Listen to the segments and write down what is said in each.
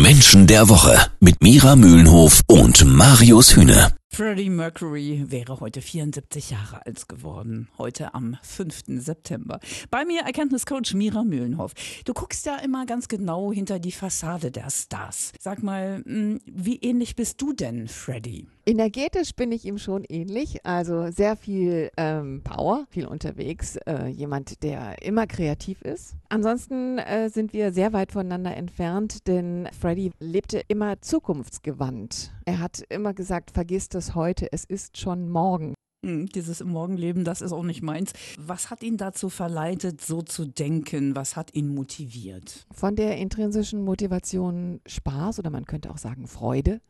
Menschen der Woche mit Mira Mühlenhof und Marius Hühne. Freddie Mercury wäre heute 74 Jahre alt geworden, heute am 5. September. Bei mir Erkenntniscoach Mira Mühlenhoff. Du guckst ja immer ganz genau hinter die Fassade der Stars. Sag mal, hm, wie ähnlich bist du denn, Freddie? Energetisch bin ich ihm schon ähnlich, also sehr viel ähm, Power, viel unterwegs, äh, jemand, der immer kreativ ist. Ansonsten äh, sind wir sehr weit voneinander entfernt, denn Freddy lebte immer zukunftsgewandt. Er hat immer gesagt, vergiss das heute, es ist schon morgen. Hm, dieses Morgenleben, das ist auch nicht meins. Was hat ihn dazu verleitet, so zu denken? Was hat ihn motiviert? Von der intrinsischen Motivation Spaß oder man könnte auch sagen Freude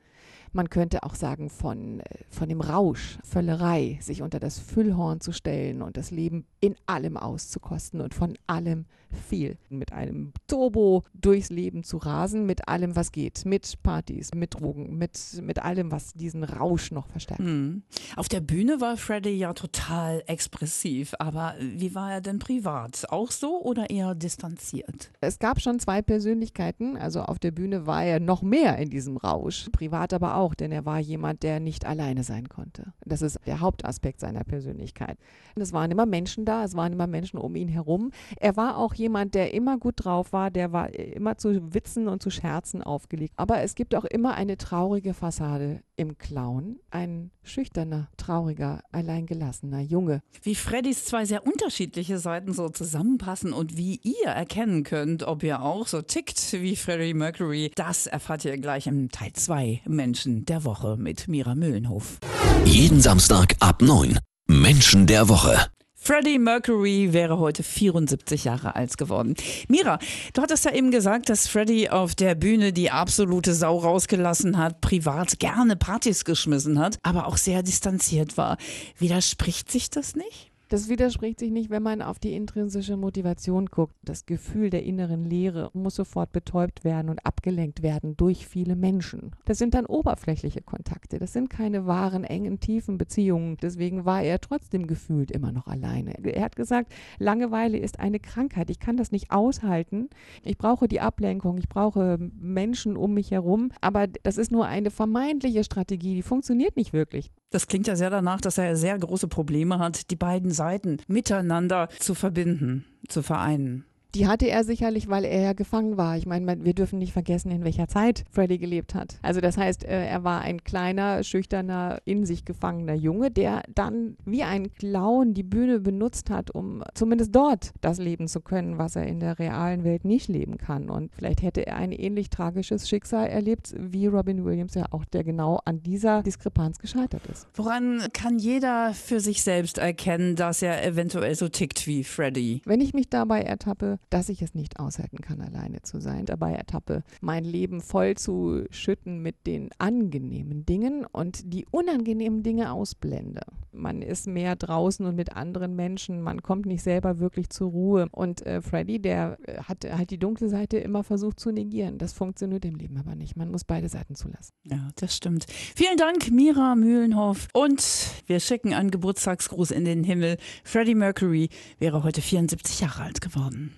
man könnte auch sagen von, äh, von dem Rausch, Völlerei, sich unter das Füllhorn zu stellen und das Leben in allem auszukosten und von allem viel. Mit einem Turbo durchs Leben zu rasen, mit allem, was geht. Mit Partys, mit Drogen, mit, mit allem, was diesen Rausch noch verstärkt. Hm. Auf der Bühne war Freddy ja total expressiv, aber wie war er denn privat? Auch so oder eher distanziert? Es gab schon zwei Persönlichkeiten. Also auf der Bühne war er noch mehr in diesem Rausch. Privat aber auch auch, denn er war jemand, der nicht alleine sein konnte. Das ist der Hauptaspekt seiner Persönlichkeit. Es waren immer Menschen da, es waren immer Menschen um ihn herum. Er war auch jemand, der immer gut drauf war, der war immer zu Witzen und zu Scherzen aufgelegt. Aber es gibt auch immer eine traurige Fassade im Clown, ein schüchterner, trauriger, alleingelassener Junge. Wie Freddys zwei sehr unterschiedliche Seiten so zusammenpassen und wie ihr erkennen könnt, ob ihr auch so tickt wie Freddie Mercury, das erfahrt ihr gleich im Teil 2 Menschen der Woche mit Mira Mühlenhof. Jeden Samstag ab 9. Menschen der Woche. Freddie Mercury wäre heute 74 Jahre alt geworden. Mira, du hattest ja eben gesagt, dass Freddie auf der Bühne die absolute Sau rausgelassen hat, privat gerne Partys geschmissen hat, aber auch sehr distanziert war. Widerspricht sich das nicht? Das widerspricht sich nicht, wenn man auf die intrinsische Motivation guckt. Das Gefühl der inneren Leere muss sofort betäubt werden und abgelenkt werden durch viele Menschen. Das sind dann oberflächliche Kontakte. Das sind keine wahren, engen, tiefen Beziehungen. Deswegen war er trotzdem gefühlt immer noch alleine. Er hat gesagt, Langeweile ist eine Krankheit. Ich kann das nicht aushalten. Ich brauche die Ablenkung. Ich brauche Menschen um mich herum. Aber das ist nur eine vermeintliche Strategie. Die funktioniert nicht wirklich. Das klingt ja sehr danach, dass er sehr große Probleme hat, die beiden Seiten miteinander zu verbinden, zu vereinen. Die hatte er sicherlich, weil er ja gefangen war. Ich meine, wir dürfen nicht vergessen, in welcher Zeit Freddy gelebt hat. Also das heißt, äh, er war ein kleiner, schüchterner, in sich gefangener Junge, der dann wie ein Clown die Bühne benutzt hat, um zumindest dort das leben zu können, was er in der realen Welt nicht leben kann. Und vielleicht hätte er ein ähnlich tragisches Schicksal erlebt wie Robin Williams ja auch, der genau an dieser Diskrepanz gescheitert ist. Woran kann jeder für sich selbst erkennen, dass er eventuell so tickt wie Freddy? Wenn ich mich dabei ertappe, dass ich es nicht aushalten kann, alleine zu sein. Dabei ertappe, mein Leben voll zu schütten mit den angenehmen Dingen und die unangenehmen Dinge ausblende. Man ist mehr draußen und mit anderen Menschen, man kommt nicht selber wirklich zur Ruhe. Und äh, Freddy, der äh, hat halt die dunkle Seite immer versucht zu negieren. Das funktioniert im Leben aber nicht. Man muss beide Seiten zulassen. Ja, das stimmt. Vielen Dank, Mira Mühlenhoff. Und wir schicken einen Geburtstagsgruß in den Himmel. Freddie Mercury wäre heute 74 Jahre alt geworden.